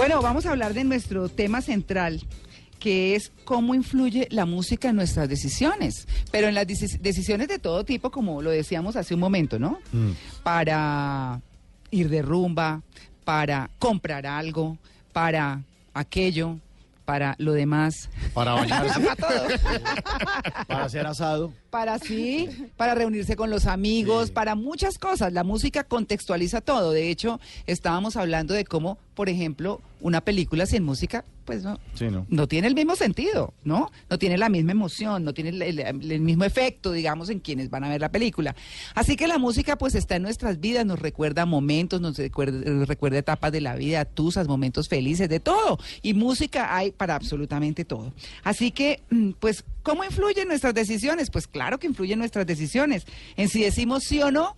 Bueno, vamos a hablar de nuestro tema central que es cómo influye la música en nuestras decisiones, pero en las decisiones de todo tipo, como lo decíamos hace un momento, ¿no? Mm. Para ir de rumba, para comprar algo, para aquello, para lo demás. Para bañarse. para todo. para hacer asado. Para sí, para reunirse con los amigos, para muchas cosas. La música contextualiza todo. De hecho, estábamos hablando de cómo, por ejemplo, una película sin música, pues no, no. tiene el mismo sentido, ¿no? No tiene la misma emoción, no tiene el, mismo efecto, digamos, en quienes van a ver la película. Así que la música, pues, está en nuestras vidas, nos recuerda momentos, nos recuerda, recuerda etapas de la vida, tusas, momentos felices, de todo. Y música hay para absolutamente todo. Así que, mm, pues, ¿cómo influyen nuestras decisiones? Pues claro que influyen nuestras decisiones, en si decimos sí o no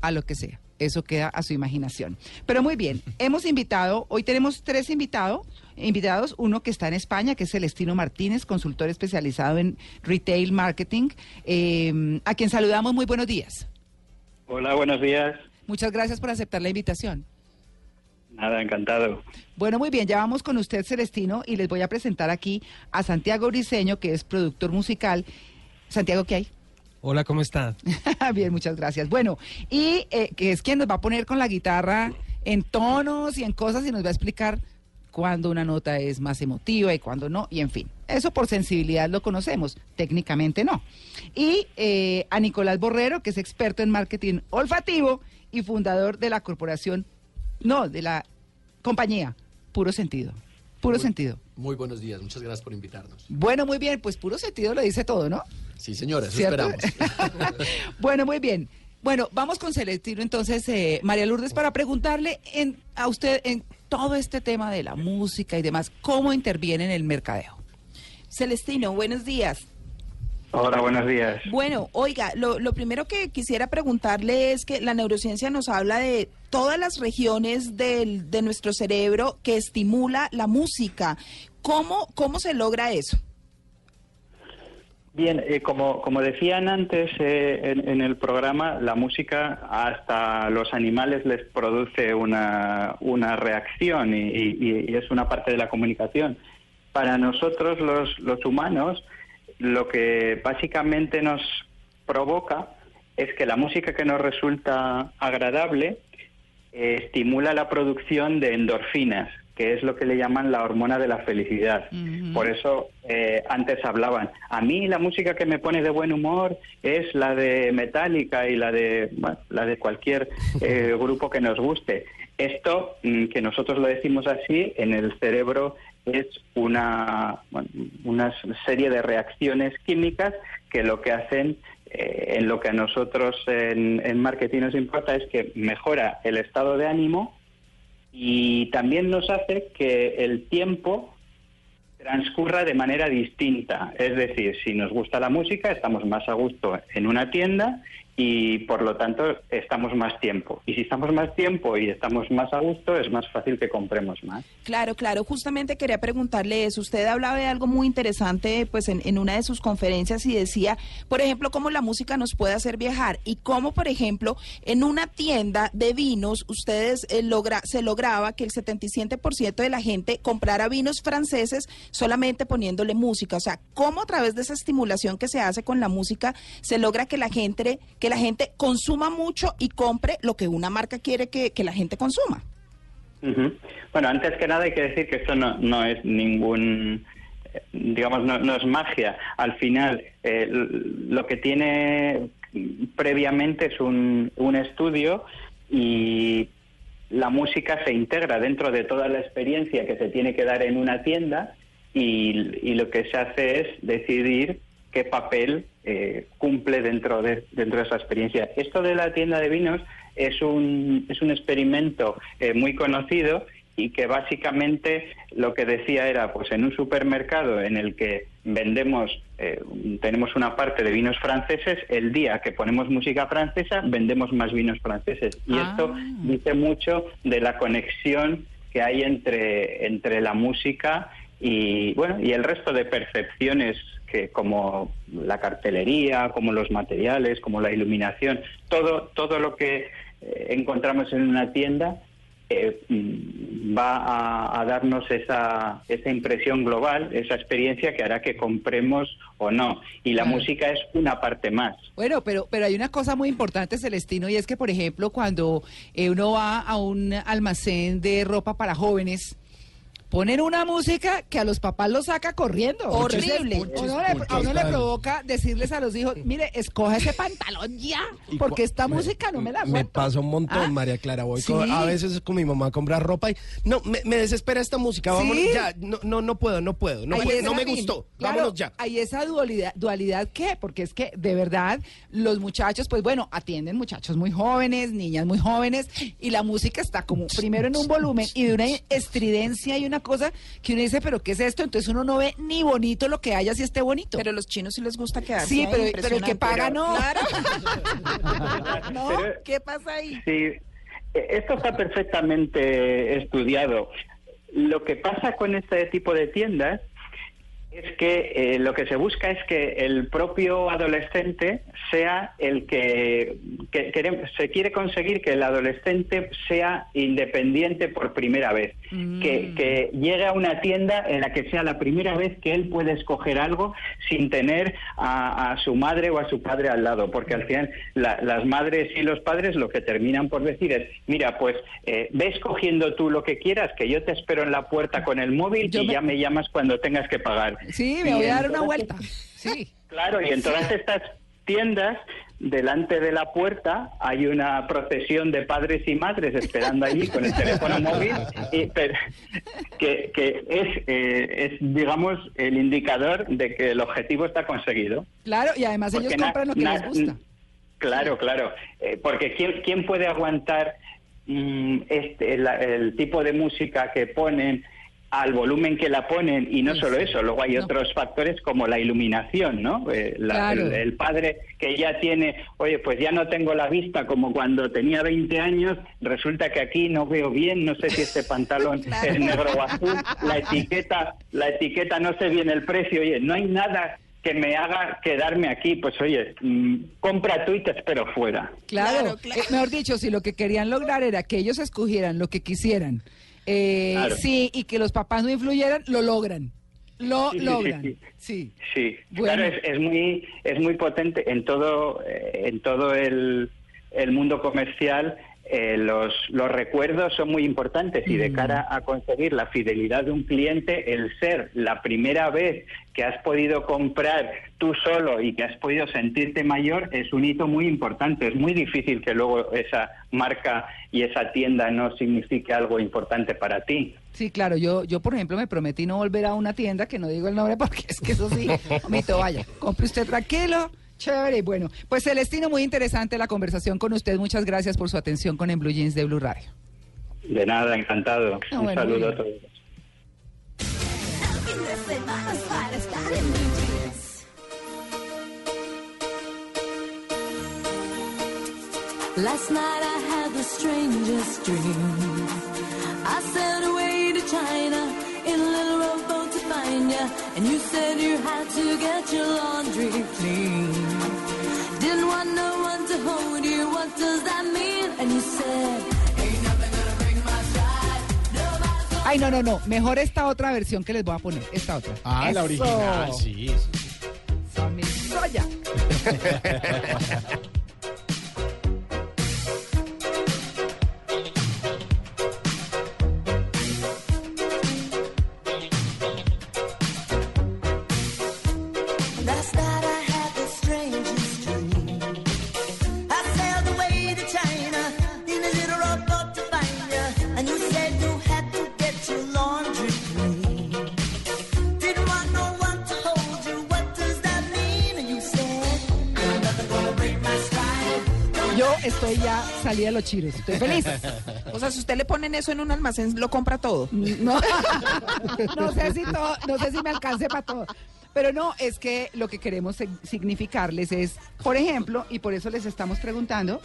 a lo que sea eso queda a su imaginación. Pero muy bien, hemos invitado, hoy tenemos tres invitados, invitados, uno que está en España, que es Celestino Martínez, consultor especializado en retail marketing, eh, a quien saludamos. Muy buenos días. Hola, buenos días. Muchas gracias por aceptar la invitación. Nada, encantado. Bueno, muy bien, ya vamos con usted, Celestino, y les voy a presentar aquí a Santiago Briseño, que es productor musical. Santiago, ¿qué hay? Hola, ¿cómo está? Bien, muchas gracias. Bueno, y eh, que es quien nos va a poner con la guitarra en tonos y en cosas y nos va a explicar cuándo una nota es más emotiva y cuándo no, y en fin. Eso por sensibilidad lo conocemos, técnicamente no. Y eh, a Nicolás Borrero, que es experto en marketing olfativo y fundador de la corporación, no, de la compañía, Puro Sentido. Puro sentido. Muy buenos días, muchas gracias por invitarnos. Bueno, muy bien, pues puro sentido lo dice todo, ¿no? Sí, señora, eso esperamos. bueno, muy bien. Bueno, vamos con Celestino entonces, eh, María Lourdes, para preguntarle en, a usted en todo este tema de la música y demás, ¿cómo interviene en el mercadeo? Celestino, buenos días. Hola, buenos días. Bueno, oiga, lo, lo, primero que quisiera preguntarle es que la neurociencia nos habla de todas las regiones del, de nuestro cerebro que estimula la música. ¿Cómo, cómo se logra eso? Bien, eh, como, como decían antes eh, en, el programa, la música hasta los animales les produce una, una reacción y, y, es una parte de la comunicación. Para nosotros los, los humanos, lo que básicamente nos provoca es que la música que nos resulta agradable eh, estimula la producción de endorfinas, que es lo que le llaman la hormona de la felicidad. Por eso eh, antes hablaban, a mí la música que me pone de buen humor es la de Metallica y la de, la de cualquier eh, grupo que nos guste. Esto, mm, que nosotros lo decimos así, en el cerebro es una, una serie de reacciones químicas que lo que hacen, eh, en lo que a nosotros en, en marketing nos importa, es que mejora el estado de ánimo y también nos hace que el tiempo transcurra de manera distinta. Es decir, si nos gusta la música, estamos más a gusto en una tienda y por lo tanto estamos más tiempo. Y si estamos más tiempo y estamos más a gusto, es más fácil que compremos más. Claro, claro. Justamente quería preguntarle eso. Usted hablaba de algo muy interesante pues en, en una de sus conferencias y decía, por ejemplo, cómo la música nos puede hacer viajar y cómo, por ejemplo, en una tienda de vinos, ustedes eh, logra, se lograba que el 77% de la gente comprara vinos franceses solamente poniéndole música. O sea, cómo a través de esa estimulación que se hace con la música se logra que la gente que la gente consuma mucho y compre lo que una marca quiere que, la gente consuma. Bueno, antes que nada hay que decir que esto no, no es ningún, digamos, no, es magia. Al final, eh, lo que tiene previamente es un, un estudio y la música se integra dentro de toda la experiencia que se tiene que dar en una tienda y lo que se hace es decidir qué papel eh, cumple dentro de, dentro de esa experiencia. Esto de la tienda de vinos es un, es un experimento eh, muy conocido y que básicamente lo que decía era, pues en un supermercado en el que vendemos, eh, tenemos una parte de vinos franceses, el día que ponemos música francesa, vendemos más vinos franceses. Y esto ah. dice mucho de la conexión que hay entre, entre la música y, bueno, y el resto de percepciones como la cartelería, como los materiales, como la iluminación, todo, todo lo que eh, encontramos en una tienda eh, mm, va a, darnos esa, esa impresión global, esa experiencia que hará que compremos o no. Y la música es una parte más. Bueno, pero, pero hay una cosa muy importante, Celestino, y es que, por ejemplo, cuando eh, uno va a un almacén de ropa para jóvenes, ponen una música que a los papás los saca corriendo. Horrible. a uno le provoca decirles a los hijos, mire, escoja ese pantalón ya, porque esta música no me la Me pasa un montón, ah, María Clara. Voy a veces con mi mamá a comprar ropa y no, me, desespera esta música. Vámonos ya. No, no, no puedo, no puedo. No, no me gustó. Vámonos ya. Hay esa dualidad, dualidad ¿qué? Porque es que de verdad los muchachos, pues bueno, atienden muchachos muy jóvenes, niñas muy jóvenes, y la música está como primero en un volumen y de una estridencia y una cosa que uno dice, pero ¿qué es esto? Entonces uno no ve ni bonito lo que haya si esté bonito. Pero a los chinos sí les gusta quedarse Sí, pero, pero el que paga no. ¿No? ¿Qué pasa ahí? Sí, esto está perfectamente estudiado. Lo que pasa con este tipo de tiendas es que eh, lo que se busca es que el propio adolescente sea el que, se quiere conseguir que el adolescente sea independiente por primera vez, mm. que, llegue a una tienda en la que sea la primera vez que él puede escoger algo sin tener a, su madre o a su padre al lado, porque al final las madres y los padres lo que terminan por decir es, mira, pues eh, ve escogiendo tú lo que quieras, que yo te espero en la puerta con el móvil y ya me llamas cuando tengas que pagar. Sí, me voy a dar una vuelta. Sí. Claro, y en todas estas tiendas, delante de la puerta hay una procesión de padres y madres esperando allí con el teléfono móvil, y, que, es, eh, es, digamos, el indicador de que el objetivo está conseguido. Claro, y además ellos compran lo que les gusta. Claro, claro, eh, porque ¿quién, ¿quién puede aguantar mm, este, el tipo de música que ponen al volumen que la ponen y no solo eso, luego hay otros factores como la iluminación, ¿no? Eh, el, padre que ya tiene, oye, pues ya no tengo la vista como cuando tenía 20 años, resulta que aquí no veo bien, no sé si este pantalón es negro o azul, la etiqueta, la etiqueta no sé bien el precio, oye, no hay nada que me haga quedarme aquí, pues oye, mm, compra tú y te espero fuera. Claro, claro. Eh, mejor dicho, si lo que querían lograr era que ellos escogieran lo que quisieran eh, Sí, y que los papás no influyeran, lo logran. Lo logran. Sí. Sí, claro, es, muy es muy potente en todo eh, en todo el, el mundo comercial eh, los, los recuerdos son muy importantes y de mm. cara a conseguir la fidelidad de un cliente, el ser la primera vez que has podido comprar tú solo y que has podido sentirte mayor es un hito muy importante. Es muy difícil que luego esa marca y esa tienda no signifique algo importante para ti. Sí, claro, yo, yo por ejemplo me prometí no volver a una tienda que no digo el nombre porque es que eso sí, mito, vaya, compre usted tranquilo Chévere, bueno, pues Celestino, muy interesante la conversación con usted. Muchas gracias por su atención con En Blue Jeans de Blue Radio. De nada, encantado. Ah, Un saludo a todos. Last night I had the strangest dream. I sailed away to China in a little to you, and you said you had to get your laundry clean. Ay, no, no, no. Mejor esta otra versión que les voy a poner. Esta otra. Ah, la original, sí. sí. Soya. estoy de los chiros. Estoy feliz. O sea, si usted le ponen eso en un almacén, lo compra todo. No, no sé si todo, no sé si me alcance para todo. Pero no, es que lo que queremos significarles es, por ejemplo, y por eso les estamos preguntando,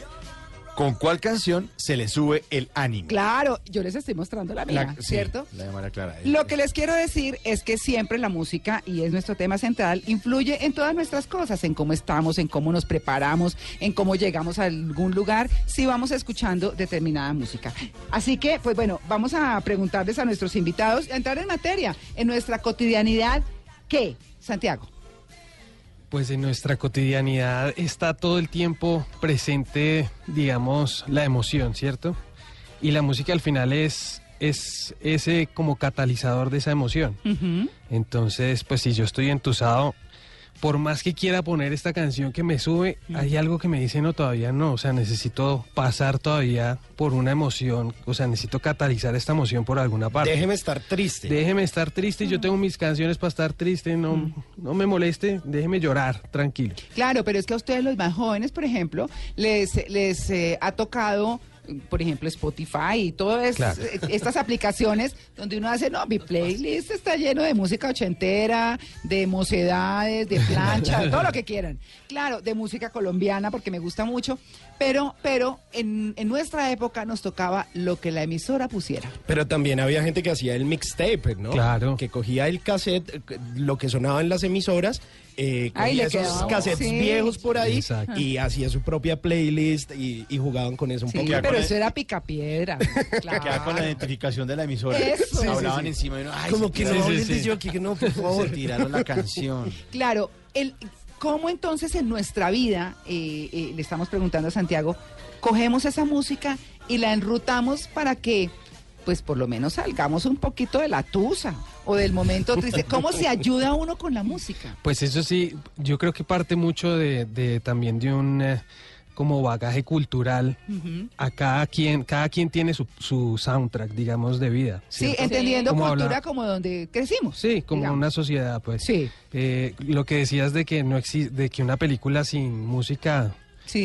¿Con cuál canción se le sube el ánimo? Claro, yo les estoy mostrando la mía, ¿cierto? la de María Clara. Lo que les quiero decir es que siempre la música, y es nuestro tema central, influye en todas nuestras cosas, en cómo estamos, en cómo nos preparamos, en cómo llegamos a algún lugar, si vamos escuchando determinada música. Así que, pues bueno, vamos a preguntarles a nuestros invitados, a entrar en materia, en nuestra cotidianidad, ¿qué, Santiago? Pues en nuestra cotidianidad está todo el tiempo presente, digamos, la emoción, ¿cierto? Y la música al final es, es ese como catalizador de esa emoción. Entonces, pues si yo estoy entusado, por más que quiera poner esta canción que me sube, hay algo que me dice no, todavía no, o sea, necesito pasar todavía por una emoción, o sea, necesito catalizar esta emoción por alguna parte. Déjeme estar triste. Déjeme estar triste, yo tengo mis canciones para estar triste, no, no me moleste, déjeme llorar, tranquilo. Claro, pero es que a ustedes los más jóvenes, por ejemplo, les, les eh, ha tocado por ejemplo, Spotify y todas estas aplicaciones donde uno hace, no, mi playlist está lleno de música ochentera, de mocedades, de plancha, todo lo que quieran. Claro, de música colombiana porque me gusta mucho, pero, pero en, en, nuestra época nos tocaba lo que la emisora pusiera. Pero también había gente que hacía el mixtape, ¿no? Claro. Que cogía el cassette, lo que sonaba en las emisoras eh, esos cassettes viejos por ahí y hacía su propia playlist y, jugaban con eso un poco. Pero eso era picapiedra. claro. con la identificación de la emisora. Hablaban encima y uno, ay, como que no, que no, por favor. Tiraron la canción. Claro, el, ¿cómo entonces en nuestra vida, eh, eh, le estamos preguntando a Santiago, cogemos esa música y la enrutamos para que pues por lo menos salgamos un poquito de la tusa o del momento triste. ¿Cómo se ayuda uno con la música? Pues eso sí, yo creo que parte mucho de, también de un eh, como bagaje cultural. A cada quien, cada quien tiene su, soundtrack, digamos, de vida. Sí, entendiendo cultura como donde crecimos. Sí, como una sociedad, pues. Sí. Eh, lo que decías de que no existe, de que una película sin música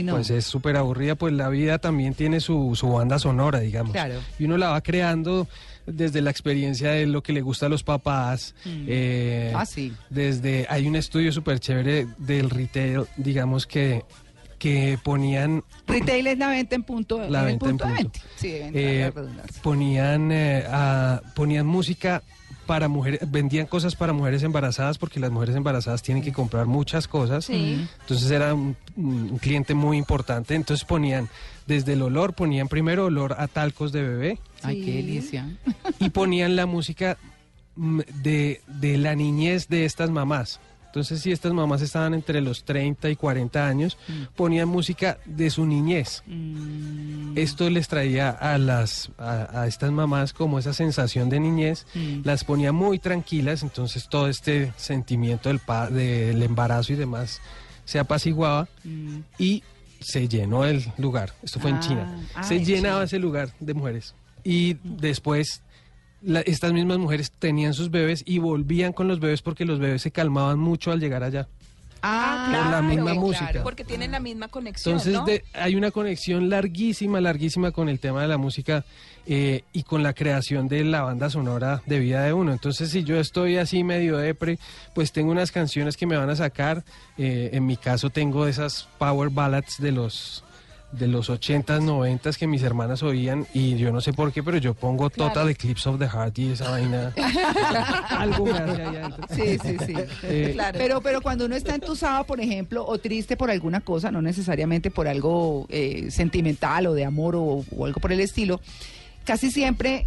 pues es súper aburrida, pues la vida también tiene su, su banda sonora, digamos. Claro. Y uno la va creando desde la experiencia de lo que le gusta a los papás. Mm. Eh, ah, sí. Desde, hay un estudio súper chévere del retail, digamos que que ponían retail es la venta en punto la venta en punto. Sí, eh, ponían eh, ponían música para mujeres, vendían cosas para mujeres embarazadas porque las mujeres embarazadas tienen que comprar muchas cosas. Entonces era un, cliente muy importante. Entonces ponían, desde el olor, ponían primero olor a talcos de bebé. Ay, qué delicia. Y ponían la música mm, de, de la niñez de estas mamás. Entonces, si estas mamás estaban entre los 30 y 40 años, mm. ponían música de su niñez. Mm. Esto les traía a las a, estas mamás como esa sensación de niñez, mm. las ponía muy tranquilas, entonces todo este sentimiento del, del embarazo y demás se apaciguaba y se llenó el lugar. Esto fue en China. Ah, se llenaba ese lugar de mujeres. Y después estas mismas mujeres tenían sus bebés y volvían con los bebés porque los bebés se calmaban mucho al llegar allá. Ah, claro, la misma música. Porque tienen la misma conexión. Entonces hay una conexión larguísima, larguísima con el tema de la música eh, y con la creación de la banda sonora de vida de uno. Entonces si yo estoy así medio depre, pues tengo unas canciones que me van a sacar. Eh, en mi caso tengo esas power ballads de los de los 80s, 90 que mis hermanas oían y yo no sé por qué, pero yo pongo Total Eclipse of the Heart y esa vaina. Algo Sí, sí, sí. Eh, pero, pero cuando uno está entusado, por ejemplo, o triste por alguna cosa, no necesariamente por algo eh, sentimental o de amor o, algo por el estilo, casi siempre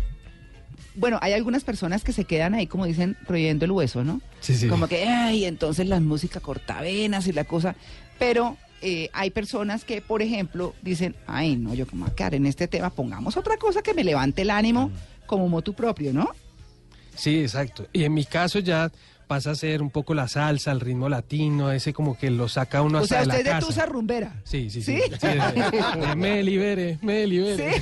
bueno, hay algunas personas que se quedan ahí, como dicen, prohibiendo el hueso, ¿no? Sí, sí. Como que, ay, entonces la música cortavenas y la cosa. Pero eh, hay personas que, por ejemplo, dicen, ay, no, yo como a quedar en este tema, pongamos otra cosa que me levante el ánimo como motu propio, ¿no? Sí, exacto. Y en mi caso ya pasa a ser un poco la salsa, el ritmo latino, ese como que lo saca uno hasta o sea, usted de tusa rumbera. Sí, sí, sí. me libere, me libere.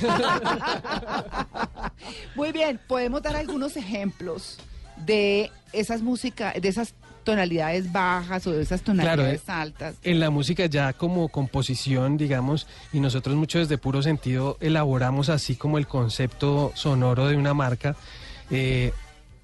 Muy bien, podemos dar algunos ejemplos de esas músicas, de esas tonalidades bajas o de esas tonalidades eh, altas. En la música ya como composición, digamos, y nosotros mucho desde puro sentido elaboramos así como el concepto sonoro de una marca. Eh,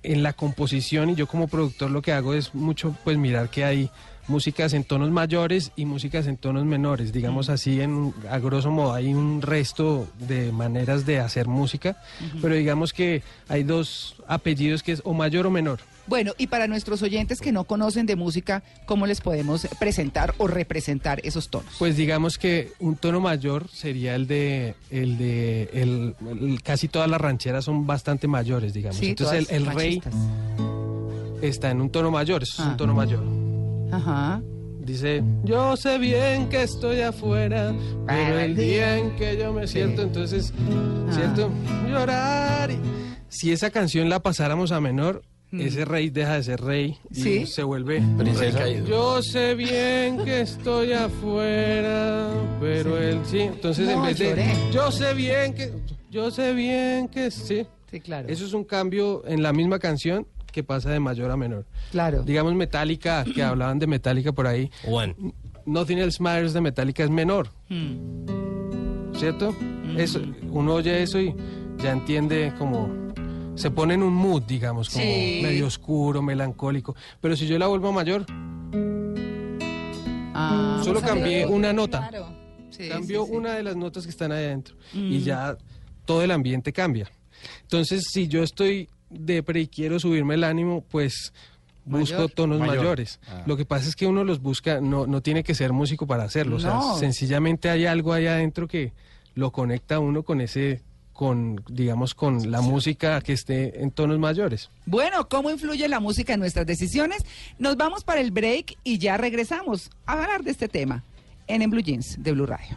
en la composición y yo como productor lo que hago es mucho pues mirar que hay músicas en tonos mayores y músicas en tonos menores. Digamos así, en, a grosso modo, hay un resto de maneras de hacer música, pero digamos que hay dos apellidos que es o mayor o menor. Bueno, y para nuestros oyentes que no conocen de música, ¿cómo les podemos presentar o representar esos tonos? Pues digamos que un tono mayor sería el de, el de, el, casi todas las rancheras son bastante mayores, digamos. Entonces el, rey está en un tono mayor, eso es un ah. tono mayor. Ajá. Dice, yo sé bien que estoy afuera, pero el día en que yo me siento, entonces ah. siento llorar. Si esa canción la pasáramos a menor. Ese rey deja de ser rey y se vuelve princesa. Yo sé bien que estoy afuera, pero él sí. Entonces en vez de yo sé bien que yo sé bien que sí. Sí, claro. Eso es un cambio en la misma canción que pasa de mayor a menor. Claro. Digamos Metallica, que hablaban de Metallica por ahí. One. Nothing Else Matters de Metallica es menor. Mm. ¿Cierto? Mm. Eso, uno oye eso y ya entiende como se pone en un mood, digamos, como medio oscuro, melancólico. Pero si yo la vuelvo mayor, ah, solo cambié una nota. Claro. Cambió una de las notas que están ahí adentro. Y mm. ya todo el ambiente cambia. Entonces, si yo estoy depre y quiero subirme el ánimo, pues busco tonos mayores. Ah. Lo que pasa es que uno los busca, no, no tiene que ser músico para hacerlo. O sea, sencillamente hay algo ahí adentro que lo conecta a uno con ese con, digamos, con la música que esté en tonos mayores. Bueno, ¿cómo influye la música en nuestras decisiones? Nos vamos para el break y ya regresamos a hablar de este tema en En Blue Jeans de Blue Radio.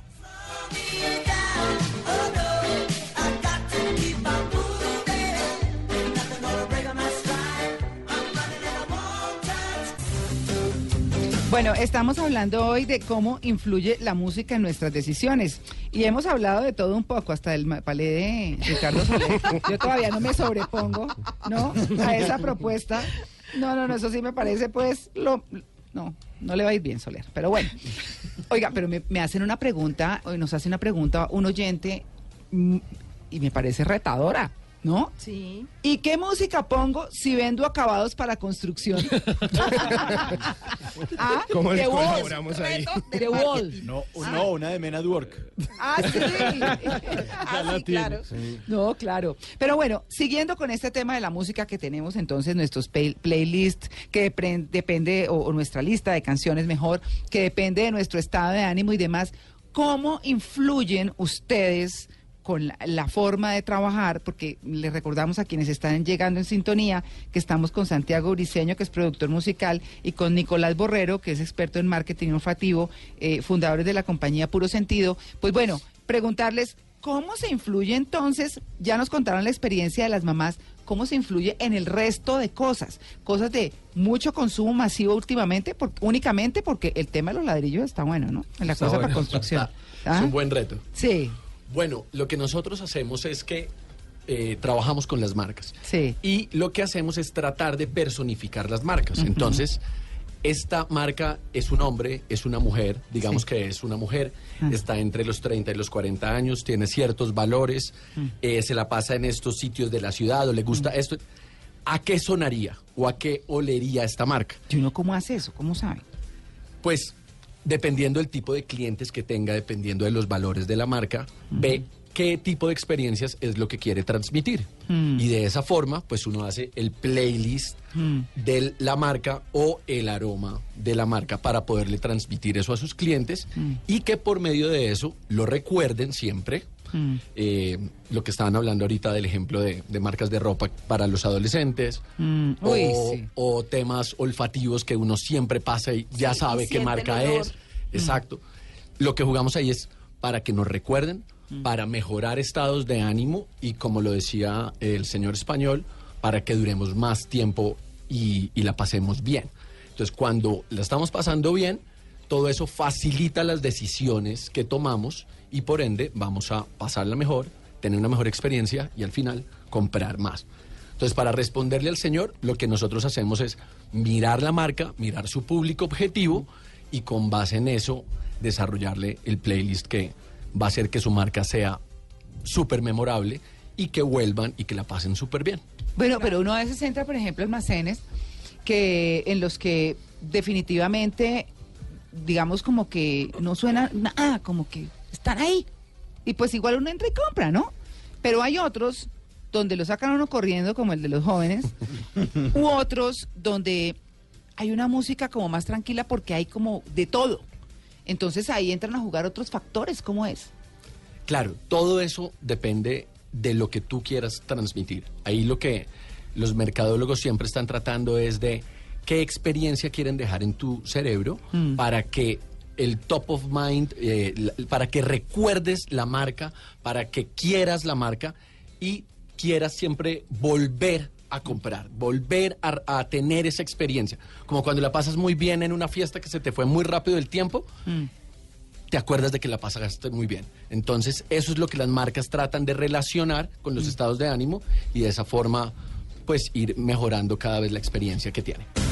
Bueno, estamos hablando hoy de cómo influye la música en nuestras decisiones. Y hemos hablado de todo un poco, hasta el palé de Ricardo Soler. Yo todavía no me sobrepongo, ¿no? A esa propuesta. No, no, no, eso sí me parece, pues, lo. No, no le va a ir bien, Soler. Pero bueno. Oiga, pero me, me hacen una pregunta, hoy nos hace una pregunta un oyente mm, y me parece retadora. ¿No? Sí. ¿Y qué música pongo si vendo acabados para construcción? ¿Ah? ¿Cómo le colaboramos ahí? The Wall. No, no, una de Men at Work. Ah, sí. ah, sí, claro. No, claro. Pero bueno, siguiendo con este tema de la música que tenemos entonces nuestros playlists, que depende, o nuestra lista de canciones mejor, que depende de nuestro estado de ánimo y demás, ¿cómo influyen ustedes? Con la, forma de trabajar, porque les recordamos a quienes están llegando en sintonía que estamos con Santiago Briceño, que es productor musical, y con Nicolás Borrero, que es experto en marketing olfativo, eh, fundadores de la compañía Puro Sentido. Pues bueno, preguntarles cómo se influye entonces, ya nos contaron la experiencia de las mamás, cómo se influye en el resto de cosas, cosas de mucho consumo masivo últimamente, únicamente porque el tema de los ladrillos está bueno, ¿no? En la cosa para construcción. Es un ¿Ah? buen reto. Sí. Bueno, lo que nosotros hacemos es que eh, trabajamos con las marcas. Sí. Y lo que hacemos es tratar de personificar las marcas. Entonces, esta marca es un hombre, es una mujer, digamos que es una mujer, ah. está entre los 30 y los 40 años, tiene ciertos valores, mm. eh, se la pasa en estos sitios de la ciudad o le gusta mm. esto. ¿A qué sonaría o a qué olería esta marca? ¿Y uno cómo hace eso? ¿Cómo sabe? Pues dependiendo del tipo de clientes que tenga, dependiendo de los valores de la marca, ve qué tipo de experiencias es lo que quiere transmitir. Mm. Y de esa forma, pues uno hace el playlist mm. de la marca o el aroma de la marca para poderle transmitir eso a sus clientes mm. y que por medio de eso lo recuerden siempre. Eh, lo que estaban hablando ahorita del ejemplo de, marcas de ropa para los adolescentes. O, temas olfativos que uno siempre pasa y ya sabe qué marca es. Exacto. Lo que jugamos ahí es para que nos recuerden, para mejorar estados de ánimo y como lo decía el señor español, para que duremos más tiempo y, la pasemos bien. Entonces, cuando la estamos pasando bien, todo eso facilita las decisiones que tomamos y por ende vamos a pasarla mejor, tener una mejor experiencia y al final comprar más. Entonces, para responderle al señor, lo que nosotros hacemos es mirar la marca, mirar su público objetivo y con base en eso desarrollarle el playlist que va a hacer que su marca sea súper memorable y que vuelvan y que la pasen súper bien. Bueno, pero uno a veces entra, por ejemplo, almacenes que en los que definitivamente, digamos como que no suena nada, como que están ahí. Y pues igual uno entra y compra, ¿no? Pero hay otros donde lo sacan uno corriendo, como el de los jóvenes, u otros donde hay una música como más tranquila porque hay como de todo. Entonces ahí entran a jugar otros factores, ¿cómo es? Claro, todo eso depende de lo que tú quieras transmitir. Ahí lo que los mercadólogos siempre están tratando es de qué experiencia quieren dejar en tu cerebro mm. para que el top of mind, eh, para que recuerdes la marca, para que quieras la marca y quieras siempre volver a comprar, volver a, tener esa experiencia. Como cuando la pasas muy bien en una fiesta que se te fue muy rápido el tiempo, mm. te acuerdas de que la pasaste muy bien. Entonces, eso es lo que las marcas tratan de relacionar con los mm. estados de ánimo y de esa forma, pues ir mejorando cada vez la experiencia que tiene.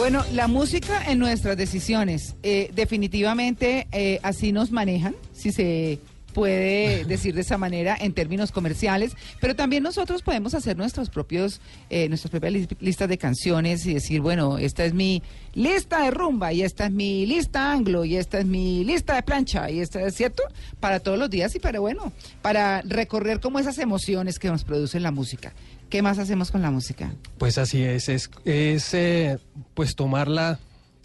Bueno, la música en nuestras decisiones, eh, definitivamente eh, así nos manejan, si se puede decir de esa manera en términos comerciales, pero también nosotros podemos hacer nuestros propios, eh, nuestras propias listas de canciones y decir, bueno, esta es mi lista de rumba y esta es mi lista anglo y esta es mi lista de plancha y esta es cierto para todos los días y para bueno, para recorrer como esas emociones que nos producen la música. ¿Qué más hacemos con la música? Pues así es, es, es eh, pues tomarla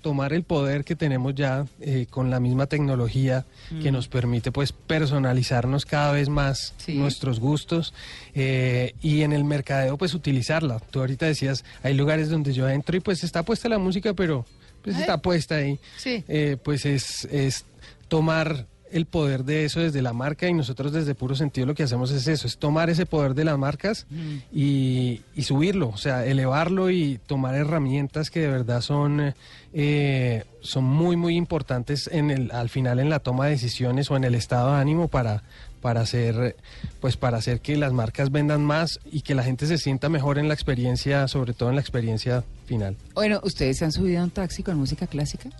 tomar el poder que tenemos ya eh, con la misma tecnología que mm. nos permite pues personalizarnos cada vez más nuestros gustos eh, y en el mercadeo pues utilizarla. Tú ahorita decías, hay lugares donde yo entro y pues está puesta la música, pero pues está puesta ahí. Sí. pues es, es tomar el poder de eso desde la marca y nosotros desde puro sentido lo que hacemos es eso, es tomar ese poder de las marcas y, subirlo, o sea, elevarlo y tomar herramientas que de verdad son, eh, son muy, muy importantes en el, al final en la toma de decisiones o en el estado de ánimo para, para hacer pues para hacer que las marcas vendan más y que la gente se sienta mejor en la experiencia, sobre todo en la experiencia final. Bueno, ¿ustedes se han subido a un taxi con música clásica?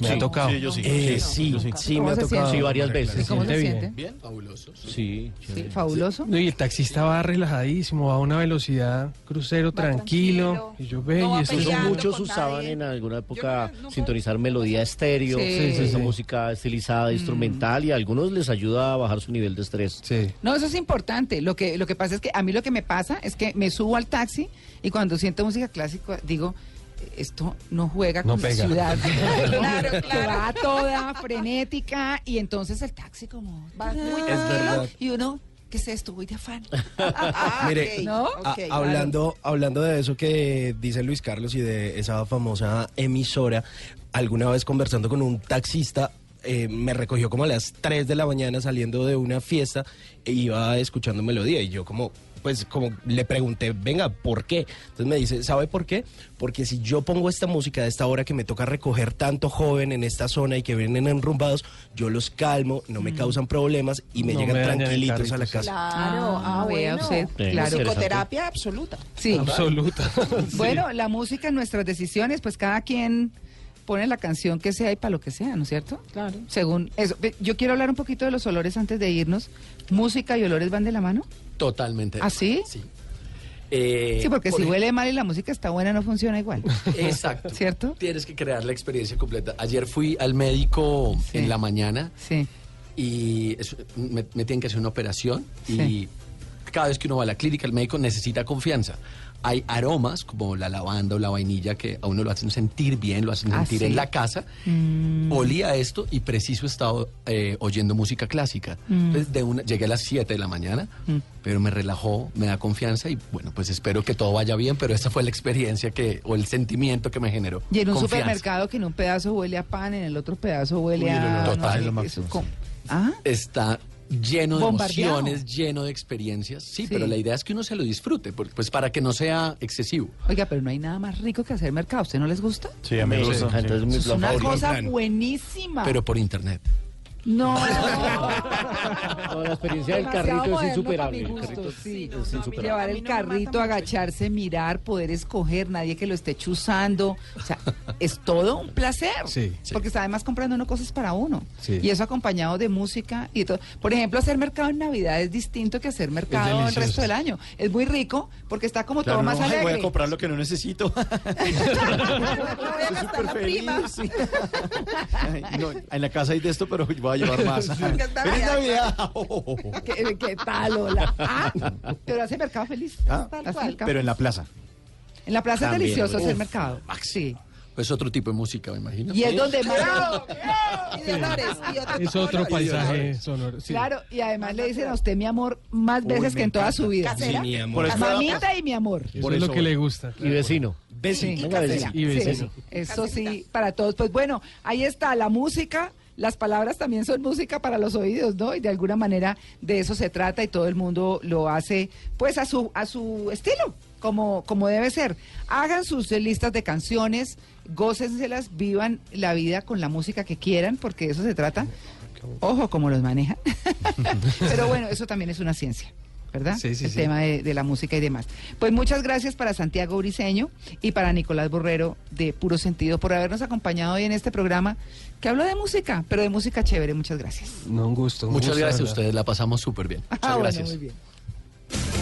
Me ha tocado. Sí, yo sí. Eh, sí, sí, me ha tocado. Sí, varias veces. ¿Cómo se siente? Bien, fabuloso. Sí. fabuloso. y el taxista va relajadísimo, va a una velocidad crucero tranquilo, Y yo veo, y eso muchos usaban en alguna época sintonizar melodía estéreo, esa música estilizada, mm. instrumental, y a algunos les ayuda a bajar su nivel de estrés. Sí. No, eso es importante. Lo que, lo que pasa es que a mí lo que me pasa es que me subo al taxi y cuando siento música clásica digo esto no juega con la ciudad. claro, claro. va toda frenética y entonces el taxi como va muy tranquilo y uno ¿Qué es esto? Voy de afán. Ah, Mire, hablando, hablando de eso que dice Luis Carlos y de esa famosa emisora, alguna vez conversando con un taxista, eh, me recogió como a las 3 de la mañana saliendo de una fiesta e iba escuchando melodía y yo como pues como le pregunté, venga, ¿por qué? Entonces me dice, ¿sabe por qué? Porque si yo pongo esta música de esta hora que me toca recoger tanto joven en esta zona y que vienen enrumbados, yo los calmo, no me mm. causan problemas y me llegan tranquilitos a la casa. Claro, ah, ah Usted, claro. Psicoterapia absoluta. Sí. Absoluta. Bueno, la música en nuestras decisiones, pues cada quien pone la canción que sea y para lo que sea, ¿no es cierto? Claro. Según eso. Yo quiero hablar un poquito de los olores antes de irnos. ¿Música y olores van de la mano? Totalmente. ¿Ah, sí? Sí. Eh, sí, porque si huele mal y la música está buena, no funciona igual. Exacto. ¿Cierto? Tienes que crear la experiencia completa. Ayer fui al médico en la mañana. Sí. Y me, tienen que hacer una operación. Y cada vez que uno va a la clínica, el médico necesita confianza hay aromas como la lavanda o la vainilla que a uno lo hacen sentir bien, lo hacen ah, sentir en la casa. Mm. Olía esto y preciso estaba eh, oyendo música clásica. Mm. de una, llegué a las 7 de la mañana, mm. pero me relajó, me da confianza y bueno, pues espero que todo vaya bien, pero esa fue la experiencia que o el sentimiento que me generó. Y en un supermercado que en un pedazo huele a pan, en el otro pedazo huele a... Total, ¿Ah? Está lleno de emociones, lleno de experiencias. Sí, pero la idea es que uno se lo disfrute, pues para que no sea excesivo. Oiga, pero no hay nada más rico que hacer mercado. ¿Usted no les gusta? Sí, a mí me gusta. es una cosa buenísima. Pero por internet. No. la experiencia del carrito es insuperable. Llevar el carrito, agacharse, mirar, poder escoger, nadie que lo esté chuzando. O sea, es todo un placer. Porque está además comprando uno cosas para uno. Y eso acompañado de música y todo. Por ejemplo, hacer mercado en Navidad es distinto que hacer mercado el resto del año. Es muy rico porque está como todo más alegre. Voy a comprar lo que no necesito. en la casa hay de esto, pero voy a llevar más. ¡Feliz Navidad! ¿Qué, tal, Lola? Ah, pero hace mercado feliz. Ah, pero en la plaza. En la plaza es delicioso hacer mercado. Sí. Pues otro tipo de música, me imagino. Y es donde más... es otro paisaje sonoro. Claro, y además le dicen a usted mi amor más veces que en toda su vida. Sí, mi amor. Mamita y mi amor. Por eso es lo que le gusta. Y vecino. Vecino. Y vecino. eso sí, para todos. Pues bueno, ahí está la música las palabras también son música para los oídos, ¿no? Y de alguna manera de eso se trata y todo el mundo lo hace pues a su a su estilo, como como debe ser. Hagan sus listas de canciones, gócenselas, vivan la vida con la música que quieran, porque de eso se trata. Ojo cómo los manejan. Pero bueno, eso también es una ciencia. ¿Verdad? Sí, sí, el tema de, la música y demás. Pues muchas gracias para Santiago Briseño y para Nicolás Borrero de Puro Sentido por habernos acompañado hoy en este programa que habla de música, pero de música chévere. Muchas gracias. No, un gusto. muchas gracias a ustedes, la pasamos súper bien. Ah, muchas gracias. muy bien.